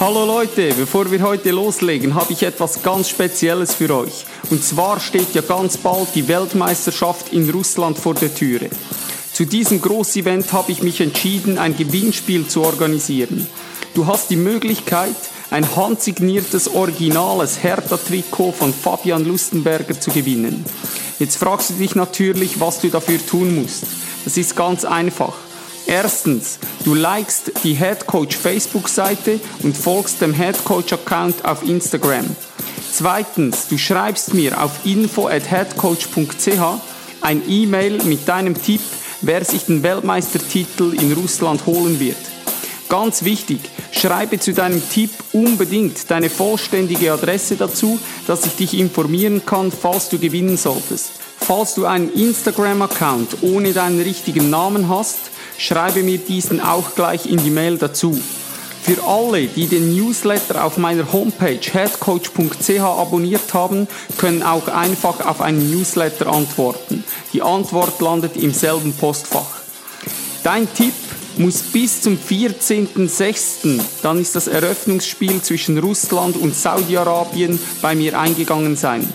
Hallo Leute, bevor wir heute loslegen, habe ich etwas ganz Spezielles für euch. Und zwar steht ja ganz bald die Weltmeisterschaft in Russland vor der Türe. Zu diesem Großevent habe ich mich entschieden, ein Gewinnspiel zu organisieren. Du hast die Möglichkeit, ein handsigniertes, originales Hertha-Trikot von Fabian Lustenberger zu gewinnen. Jetzt fragst du dich natürlich, was du dafür tun musst. Das ist ganz einfach. Erstens, du likest die Headcoach Facebook-Seite und folgst dem Headcoach-Account auf Instagram. Zweitens, du schreibst mir auf info at headcoach.ch ein E-Mail mit deinem Tipp, wer sich den Weltmeistertitel in Russland holen wird. Ganz wichtig, schreibe zu deinem Tipp unbedingt deine vollständige Adresse dazu, dass ich dich informieren kann, falls du gewinnen solltest. Falls du einen Instagram-Account ohne deinen richtigen Namen hast, schreibe mir diesen auch gleich in die Mail dazu. Für alle, die den Newsletter auf meiner Homepage headcoach.ch abonniert haben, können auch einfach auf einen Newsletter antworten. Die Antwort landet im selben Postfach. Dein Tipp muss bis zum 14.06., dann ist das Eröffnungsspiel zwischen Russland und Saudi-Arabien bei mir eingegangen sein.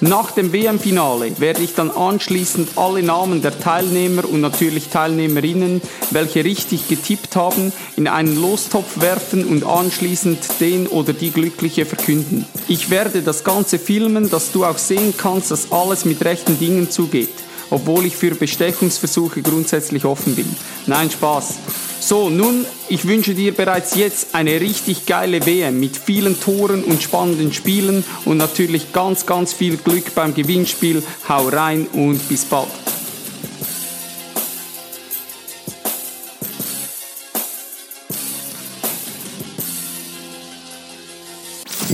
Nach dem WM-Finale werde ich dann anschließend alle Namen der Teilnehmer und natürlich Teilnehmerinnen, welche richtig getippt haben, in einen Lostopf werfen und anschließend den oder die Glückliche verkünden. Ich werde das Ganze filmen, dass du auch sehen kannst, dass alles mit rechten Dingen zugeht obwohl ich für Bestechungsversuche grundsätzlich offen bin. Nein, Spaß. So, nun, ich wünsche dir bereits jetzt eine richtig geile WM mit vielen Toren und spannenden Spielen und natürlich ganz, ganz viel Glück beim Gewinnspiel. Hau rein und bis bald.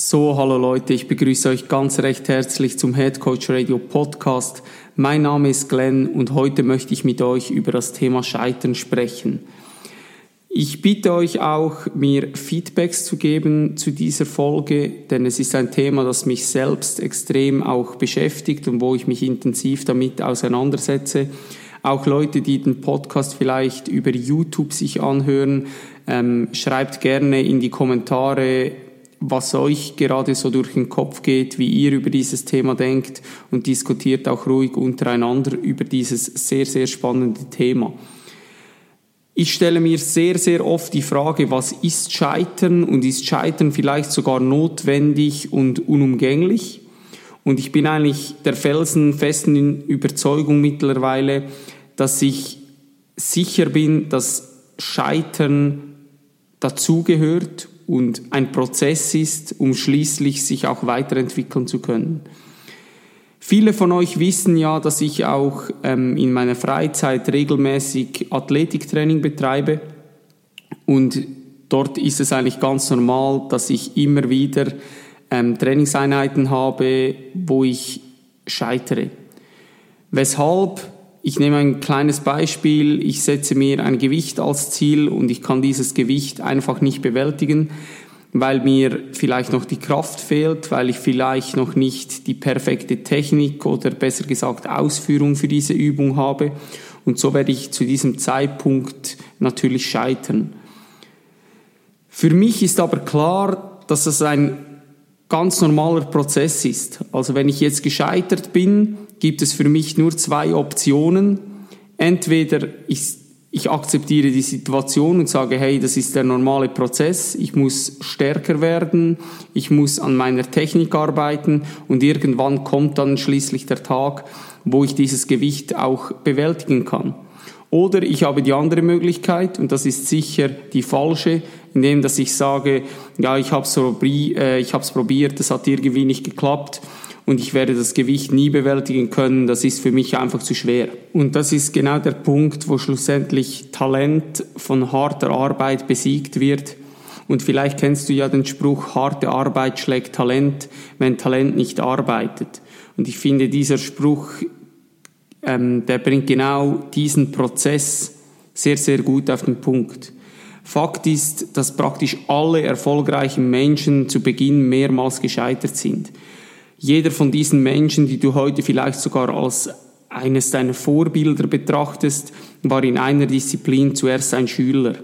So, hallo Leute, ich begrüße euch ganz recht herzlich zum Head Coach Radio Podcast. Mein Name ist Glenn und heute möchte ich mit euch über das Thema Scheitern sprechen. Ich bitte euch auch, mir Feedbacks zu geben zu dieser Folge, denn es ist ein Thema, das mich selbst extrem auch beschäftigt und wo ich mich intensiv damit auseinandersetze. Auch Leute, die den Podcast vielleicht über YouTube sich anhören, ähm, schreibt gerne in die Kommentare, was euch gerade so durch den Kopf geht, wie ihr über dieses Thema denkt und diskutiert auch ruhig untereinander über dieses sehr, sehr spannende Thema. Ich stelle mir sehr, sehr oft die Frage, was ist Scheitern und ist Scheitern vielleicht sogar notwendig und unumgänglich? Und ich bin eigentlich der felsenfesten Überzeugung mittlerweile, dass ich sicher bin, dass Scheitern dazugehört und ein Prozess ist, um schließlich sich auch weiterentwickeln zu können. Viele von euch wissen ja, dass ich auch ähm, in meiner Freizeit regelmäßig Athletiktraining betreibe und dort ist es eigentlich ganz normal, dass ich immer wieder ähm, Trainingseinheiten habe, wo ich scheitere. Weshalb ich nehme ein kleines Beispiel. Ich setze mir ein Gewicht als Ziel und ich kann dieses Gewicht einfach nicht bewältigen, weil mir vielleicht noch die Kraft fehlt, weil ich vielleicht noch nicht die perfekte Technik oder besser gesagt Ausführung für diese Übung habe. Und so werde ich zu diesem Zeitpunkt natürlich scheitern. Für mich ist aber klar, dass es ein ganz normaler Prozess ist. Also wenn ich jetzt gescheitert bin, gibt es für mich nur zwei Optionen. Entweder ich, ich akzeptiere die Situation und sage, hey, das ist der normale Prozess, ich muss stärker werden, ich muss an meiner Technik arbeiten und irgendwann kommt dann schließlich der Tag, wo ich dieses Gewicht auch bewältigen kann. Oder ich habe die andere Möglichkeit, und das ist sicher die falsche, indem dass ich sage, ja, ich habe es äh, probiert, das hat irgendwie nicht geklappt und ich werde das Gewicht nie bewältigen können, das ist für mich einfach zu schwer. Und das ist genau der Punkt, wo schlussendlich Talent von harter Arbeit besiegt wird Und vielleicht kennst du ja den Spruch, harte Arbeit schlägt Talent, wenn Talent nicht arbeitet. Und ich finde, dieser Spruch, ähm, der bringt genau diesen Prozess sehr, sehr gut auf den Punkt. Fakt ist, dass praktisch alle erfolgreichen Menschen zu Beginn mehrmals gescheitert sind. Jeder von diesen Menschen, die du heute vielleicht sogar als eines deiner Vorbilder betrachtest, war in einer Disziplin zuerst ein Schüler.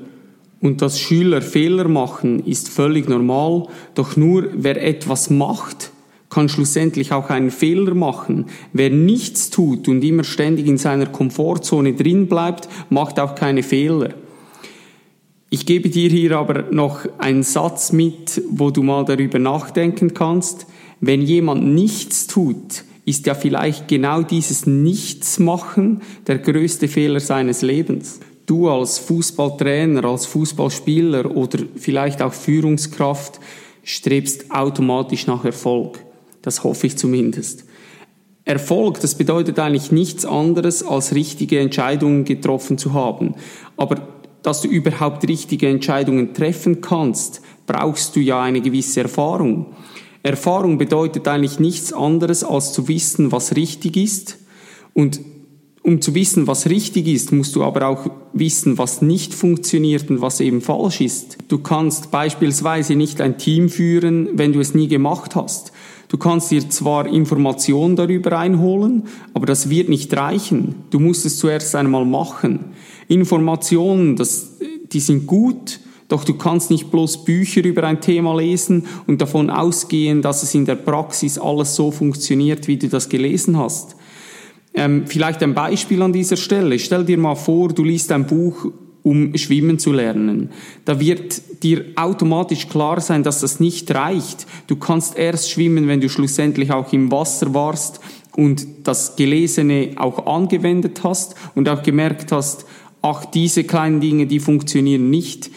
Und dass Schüler Fehler machen, ist völlig normal, doch nur wer etwas macht, kann schlussendlich auch einen Fehler machen. Wer nichts tut und immer ständig in seiner Komfortzone drin bleibt, macht auch keine Fehler. Ich gebe dir hier aber noch einen Satz mit, wo du mal darüber nachdenken kannst. Wenn jemand nichts tut, ist ja vielleicht genau dieses Nichtsmachen der größte Fehler seines Lebens. Du als Fußballtrainer, als Fußballspieler oder vielleicht auch Führungskraft strebst automatisch nach Erfolg. Das hoffe ich zumindest. Erfolg, das bedeutet eigentlich nichts anderes, als richtige Entscheidungen getroffen zu haben. Aber dass du überhaupt richtige Entscheidungen treffen kannst, brauchst du ja eine gewisse Erfahrung. Erfahrung bedeutet eigentlich nichts anderes, als zu wissen, was richtig ist. Und um zu wissen, was richtig ist, musst du aber auch wissen, was nicht funktioniert und was eben falsch ist. Du kannst beispielsweise nicht ein Team führen, wenn du es nie gemacht hast. Du kannst dir zwar Informationen darüber einholen, aber das wird nicht reichen. Du musst es zuerst einmal machen. Informationen, das, die sind gut, doch du kannst nicht bloß Bücher über ein Thema lesen und davon ausgehen, dass es in der Praxis alles so funktioniert, wie du das gelesen hast. Ähm, vielleicht ein Beispiel an dieser Stelle. Stell dir mal vor, du liest ein Buch, um schwimmen zu lernen. Da wird dir automatisch klar sein, dass das nicht reicht. Du kannst erst schwimmen, wenn du schlussendlich auch im Wasser warst und das Gelesene auch angewendet hast und auch gemerkt hast, ach, diese kleinen Dinge, die funktionieren nicht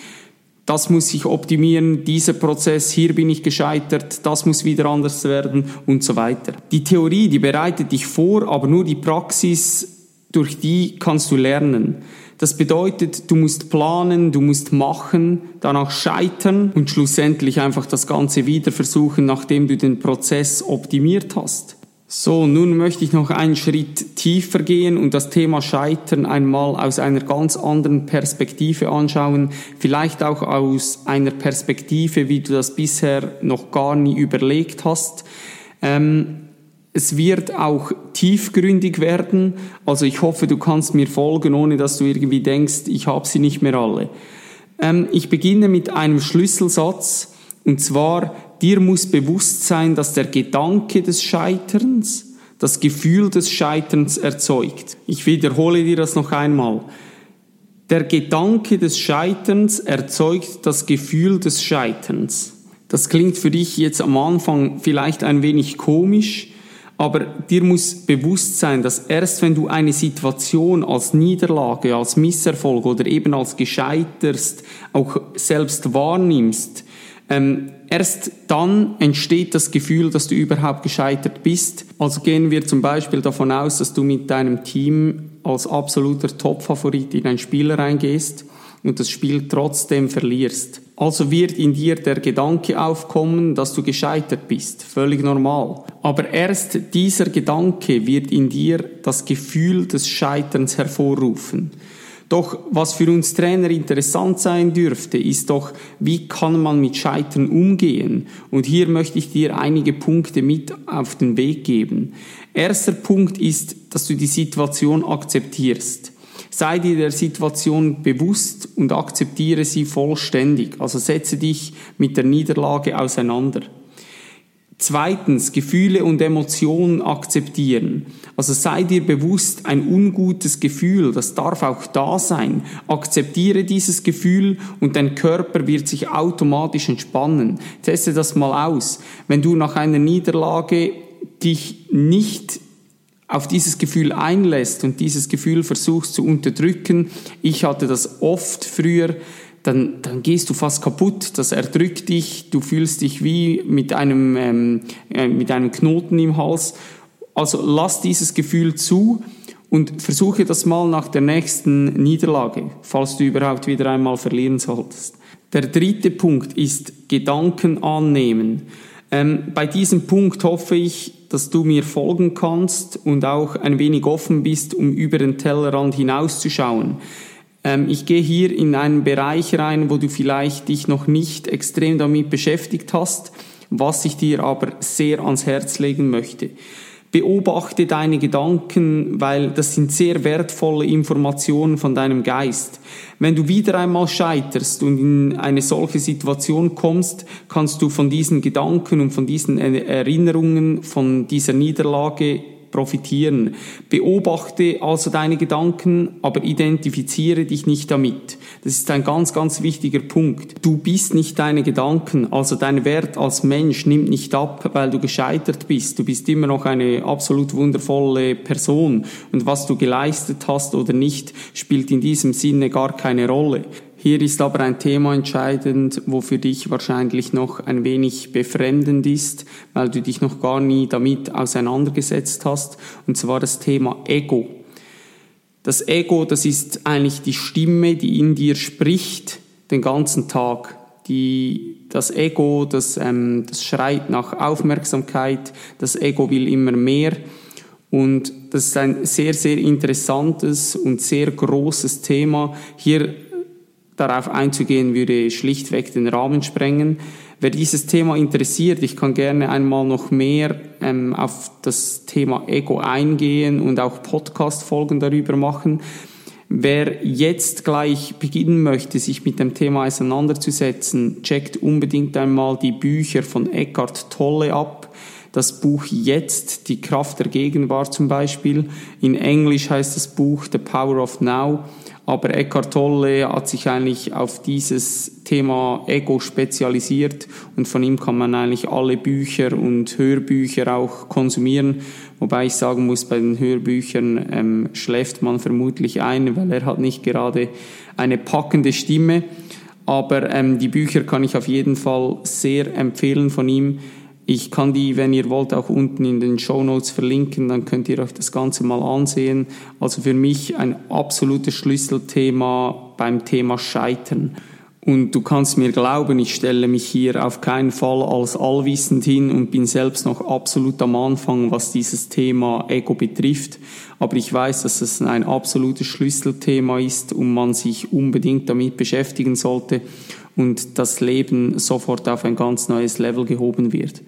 das muss sich optimieren, dieser Prozess, hier bin ich gescheitert, das muss wieder anders werden und so weiter. Die Theorie, die bereitet dich vor, aber nur die Praxis, durch die kannst du lernen. Das bedeutet, du musst planen, du musst machen, danach scheitern und schlussendlich einfach das Ganze wieder versuchen, nachdem du den Prozess optimiert hast. So, nun möchte ich noch einen Schritt tiefer gehen und das Thema Scheitern einmal aus einer ganz anderen Perspektive anschauen, vielleicht auch aus einer Perspektive, wie du das bisher noch gar nie überlegt hast. Ähm, es wird auch tiefgründig werden, also ich hoffe, du kannst mir folgen, ohne dass du irgendwie denkst, ich habe sie nicht mehr alle. Ähm, ich beginne mit einem Schlüsselsatz, und zwar, dir muss bewusst sein, dass der Gedanke des Scheiterns das Gefühl des Scheiterns erzeugt. Ich wiederhole dir das noch einmal. Der Gedanke des Scheiterns erzeugt das Gefühl des Scheiterns. Das klingt für dich jetzt am Anfang vielleicht ein wenig komisch, aber dir muss bewusst sein, dass erst wenn du eine Situation als Niederlage, als Misserfolg oder eben als gescheiterst auch selbst wahrnimmst, ähm, erst dann entsteht das Gefühl, dass du überhaupt gescheitert bist. Also gehen wir zum Beispiel davon aus, dass du mit deinem Team als absoluter Top-Favorit in ein Spiel reingehst und das Spiel trotzdem verlierst. Also wird in dir der Gedanke aufkommen, dass du gescheitert bist. Völlig normal. Aber erst dieser Gedanke wird in dir das Gefühl des Scheiterns hervorrufen. Doch was für uns Trainer interessant sein dürfte, ist doch, wie kann man mit Scheitern umgehen? Und hier möchte ich dir einige Punkte mit auf den Weg geben. Erster Punkt ist, dass du die Situation akzeptierst. Sei dir der Situation bewusst und akzeptiere sie vollständig. Also setze dich mit der Niederlage auseinander. Zweitens, Gefühle und Emotionen akzeptieren. Also sei dir bewusst, ein ungutes Gefühl, das darf auch da sein. Akzeptiere dieses Gefühl und dein Körper wird sich automatisch entspannen. Teste das mal aus. Wenn du nach einer Niederlage dich nicht auf dieses Gefühl einlässt und dieses Gefühl versuchst zu unterdrücken, ich hatte das oft früher, dann, dann gehst du fast kaputt, das erdrückt dich, du fühlst dich wie mit einem, ähm, äh, mit einem Knoten im Hals. Also lass dieses Gefühl zu Und versuche das mal nach der nächsten Niederlage, falls du überhaupt wieder einmal verlieren solltest. Der dritte Punkt ist Gedanken annehmen. Ähm, bei diesem Punkt hoffe ich, dass du mir folgen kannst und auch ein wenig offen bist, um über den Tellerrand hinauszuschauen. Ähm, ich gehe hier in einen Bereich rein, wo du vielleicht dich noch nicht extrem damit beschäftigt hast, was ich dir aber sehr ans Herz legen möchte. Beobachte deine Gedanken, weil das sind sehr wertvolle Informationen von deinem Geist. Wenn du wieder einmal scheiterst und in eine solche Situation kommst, kannst du von diesen Gedanken und von diesen Erinnerungen, von dieser Niederlage profitieren. Beobachte also deine Gedanken, aber identifiziere dich nicht damit. Das ist ein ganz, ganz wichtiger Punkt. Du bist nicht deine Gedanken, also dein Wert als Mensch nimmt nicht ab, weil du gescheitert bist. Du bist immer noch eine absolut wundervolle Person und was du geleistet hast oder nicht, spielt in diesem Sinne gar keine Rolle. Hier ist aber ein Thema entscheidend, wo für dich wahrscheinlich noch ein wenig befremdend ist, weil du dich noch gar nie damit auseinandergesetzt hast, und zwar das Thema Ego. Das Ego, das ist eigentlich die Stimme, die in dir spricht den ganzen Tag. Die, das Ego, das, ähm, das schreit nach Aufmerksamkeit, das Ego will immer mehr. Und das ist ein sehr, sehr interessantes und sehr großes Thema. Hier darauf einzugehen, würde schlichtweg den Rahmen sprengen. Wer dieses Thema interessiert, ich kann gerne einmal noch mehr ähm, auf das Thema Ego eingehen und auch Podcast-Folgen darüber machen. Wer jetzt gleich beginnen möchte, sich mit dem Thema auseinanderzusetzen, checkt unbedingt einmal die Bücher von Eckhart Tolle ab. Das Buch Jetzt, die Kraft der Gegenwart zum Beispiel. In Englisch heißt das Buch The Power of Now. Aber Eckhart Tolle hat sich eigentlich auf dieses Thema Ego spezialisiert und von ihm kann man eigentlich alle Bücher und Hörbücher auch konsumieren. Wobei ich sagen muss, bei den Hörbüchern ähm, schläft man vermutlich ein, weil er hat nicht gerade eine packende Stimme. Aber ähm, die Bücher kann ich auf jeden Fall sehr empfehlen von ihm. Ich kann die, wenn ihr wollt, auch unten in den Show Notes verlinken, dann könnt ihr euch das Ganze mal ansehen. Also für mich ein absolutes Schlüsselthema beim Thema Scheitern. Und du kannst mir glauben, ich stelle mich hier auf keinen Fall als allwissend hin und bin selbst noch absolut am Anfang, was dieses Thema Ego betrifft. Aber ich weiß, dass es ein absolutes Schlüsselthema ist und man sich unbedingt damit beschäftigen sollte und das Leben sofort auf ein ganz neues Level gehoben wird.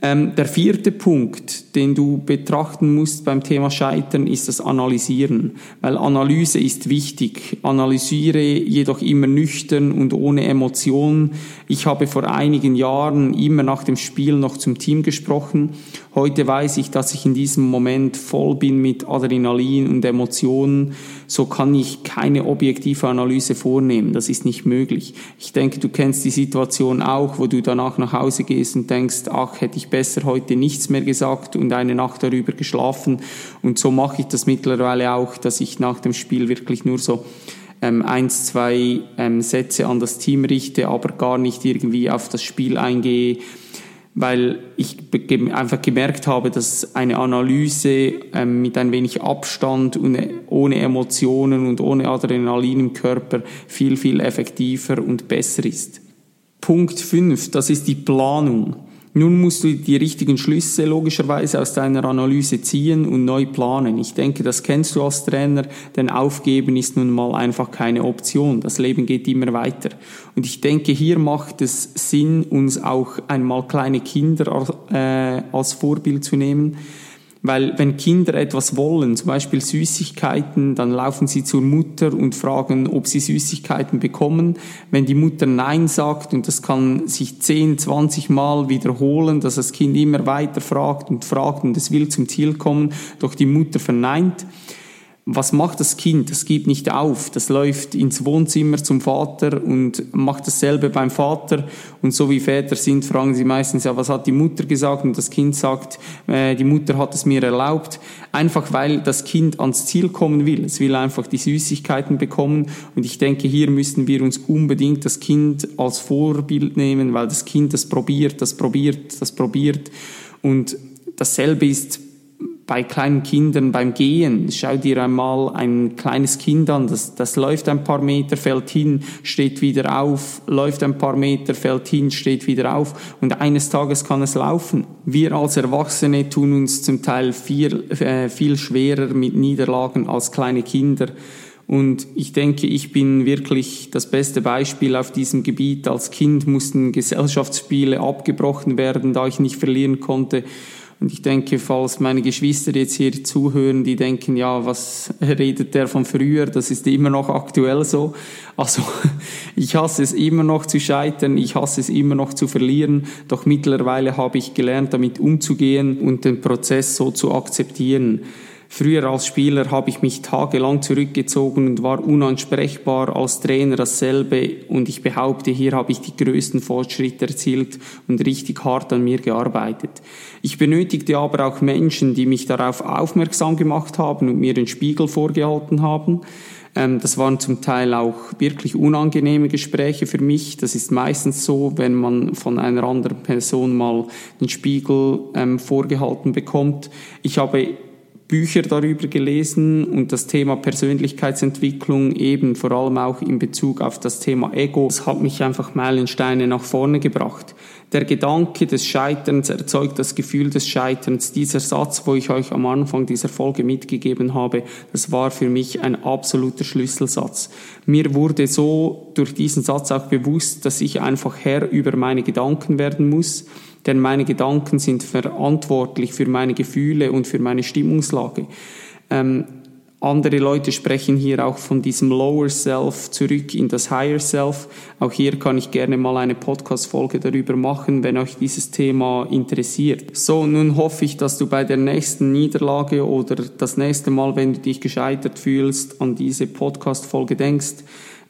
Ähm, der vierte Punkt, den du betrachten musst beim Thema Scheitern, ist das Analysieren, weil Analyse ist wichtig. Analysiere jedoch immer nüchtern und ohne Emotionen. Ich habe vor einigen Jahren immer nach dem Spiel noch zum Team gesprochen. Heute weiß ich, dass ich in diesem Moment voll bin mit Adrenalin und Emotionen. So kann ich keine objektive Analyse vornehmen. Das ist nicht möglich. Ich denke, du kennst die Situation auch, wo du danach nach Hause gehst und denkst, ach, hätte ich besser heute nichts mehr gesagt und eine Nacht darüber geschlafen. Und so mache ich das mittlerweile auch, dass ich nach dem Spiel wirklich nur so ähm, eins, zwei ähm, Sätze an das Team richte, aber gar nicht irgendwie auf das Spiel eingehe, weil ich einfach gemerkt habe, dass eine Analyse ähm, mit ein wenig Abstand und äh, ohne Emotionen und ohne Adrenalin im Körper viel, viel effektiver und besser ist. Punkt 5, das ist die Planung. Nun musst du die richtigen Schlüsse logischerweise aus deiner Analyse ziehen und neu planen. Ich denke, das kennst du als Trainer, denn aufgeben ist nun mal einfach keine Option. Das Leben geht immer weiter. Und ich denke, hier macht es Sinn, uns auch einmal kleine Kinder äh, als Vorbild zu nehmen weil wenn Kinder etwas wollen, zum Beispiel Süßigkeiten, dann laufen sie zur Mutter und fragen, ob sie Süßigkeiten bekommen. Wenn die Mutter Nein sagt, und das kann sich 10, 20 Mal wiederholen, dass das Kind immer weiter fragt und fragt und es will zum Ziel kommen, doch die Mutter verneint, was macht das Kind? Das gibt nicht auf. Das läuft ins Wohnzimmer zum Vater und macht dasselbe beim Vater. Und so wie Väter sind, fragen sie meistens, ja, was hat die Mutter gesagt? Und das Kind sagt, äh, die Mutter hat es mir erlaubt. Einfach weil das Kind ans Ziel kommen will. Es will einfach die Süßigkeiten bekommen. Und ich denke, hier müssen wir uns unbedingt das Kind als Vorbild nehmen, weil das Kind das probiert, das probiert, das probiert. Und dasselbe ist bei kleinen Kindern beim Gehen. Schau dir einmal ein kleines Kind an, das, das läuft ein paar Meter, fällt hin, steht wieder auf, läuft ein paar Meter, fällt hin, steht wieder auf und eines Tages kann es laufen. Wir als Erwachsene tun uns zum Teil viel, äh, viel schwerer mit Niederlagen als kleine Kinder. Und ich denke, ich bin wirklich das beste Beispiel auf diesem Gebiet. Als Kind mussten Gesellschaftsspiele abgebrochen werden, da ich nicht verlieren konnte. Und ich denke, falls meine Geschwister jetzt hier zuhören, die denken, ja, was redet der von früher? Das ist immer noch aktuell so. Also ich hasse es immer noch zu scheitern, ich hasse es immer noch zu verlieren. Doch mittlerweile habe ich gelernt, damit umzugehen und den Prozess so zu akzeptieren. Früher als Spieler habe ich mich tagelang zurückgezogen und war unansprechbar, als Trainer dasselbe und ich behaupte, hier habe ich die größten Fortschritte erzielt und richtig hart an mir gearbeitet. Ich benötigte aber auch Menschen, die mich darauf aufmerksam gemacht haben und mir den Spiegel vorgehalten haben. Ähm, das waren zum Teil auch wirklich unangenehme Gespräche für mich. Das ist meistens so, wenn man von einer anderen Person mal den Spiegel ähm, vorgehalten bekommt. Ich habe Bücher darüber gelesen und das Thema Persönlichkeitsentwicklung eben vor allem auch in Bezug auf das Thema Ego. Das hat mich einfach Meilensteine nach vorne gebracht. Der Gedanke des Scheiterns erzeugt das Gefühl des Scheiterns. Dieser Satz, wo ich euch am Anfang dieser Folge mitgegeben habe, das war für mich ein absoluter Schlüsselsatz. Mir wurde so durch diesen Satz auch bewusst, dass ich einfach Herr über meine Gedanken werden muss denn meine Gedanken sind verantwortlich für meine Gefühle und für meine Stimmungslage. Ähm, andere Leute sprechen hier auch von diesem Lower Self zurück in das Higher Self. Auch hier kann ich gerne mal eine Podcast-Folge darüber machen, wenn euch dieses Thema interessiert. So, nun hoffe ich, dass du bei der nächsten Niederlage oder das nächste Mal, wenn du dich gescheitert fühlst, an diese Podcast-Folge denkst,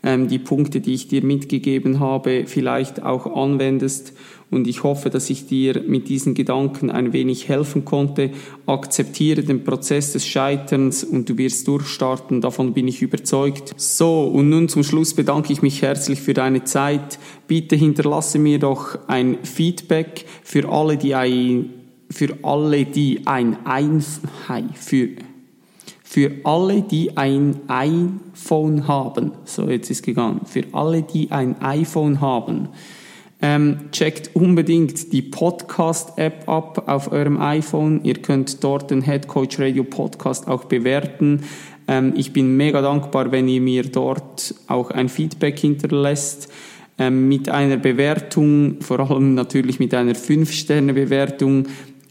ähm, die Punkte, die ich dir mitgegeben habe, vielleicht auch anwendest und ich hoffe, dass ich dir mit diesen Gedanken ein wenig helfen konnte. Akzeptiere den Prozess des Scheiterns und du wirst durchstarten, davon bin ich überzeugt. So, und nun zum Schluss bedanke ich mich herzlich für deine Zeit. Bitte hinterlasse mir doch ein Feedback für alle, die ein, für alle, die ein, ein für für alle, die ein iPhone haben. So, jetzt ist gegangen. Für alle, die ein iPhone haben. Ähm, checkt unbedingt die Podcast-App ab auf eurem iPhone. Ihr könnt dort den Head Coach Radio Podcast auch bewerten. Ähm, ich bin mega dankbar, wenn ihr mir dort auch ein Feedback hinterlässt. Ähm, mit einer Bewertung, vor allem natürlich mit einer 5-Sterne-Bewertung,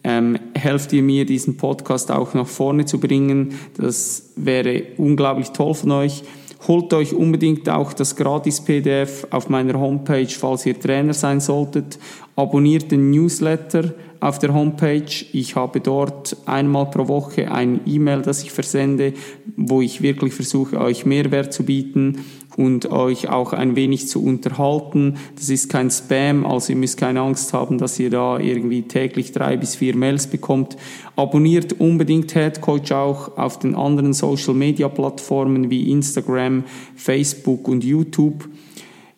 ähm, helft ihr mir, diesen Podcast auch nach vorne zu bringen. Das wäre unglaublich toll von euch. Holt euch unbedingt auch das Gratis-PDF auf meiner Homepage, falls ihr Trainer sein solltet. Abonniert den Newsletter auf der Homepage. Ich habe dort einmal pro Woche ein E-Mail, das ich versende, wo ich wirklich versuche, euch Mehrwert zu bieten und euch auch ein wenig zu unterhalten. Das ist kein Spam, also ihr müsst keine Angst haben, dass ihr da irgendwie täglich drei bis vier Mails bekommt. Abonniert unbedingt Head Coach auch auf den anderen Social Media Plattformen wie Instagram, Facebook und YouTube.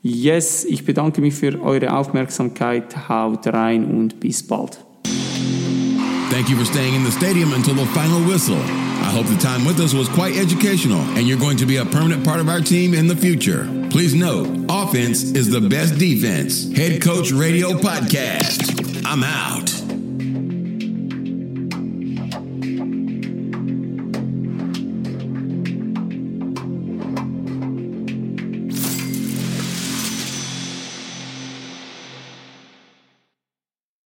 Yes, ich bedanke mich für eure Aufmerksamkeit. Haut rein und bis bald. Thank you for staying in the stadium until the final whistle. I hope the time with us was quite educational and you're going to be a permanent part of our team in the future. Please note, offense is the best defense. Head Coach Radio Podcast. I'm out.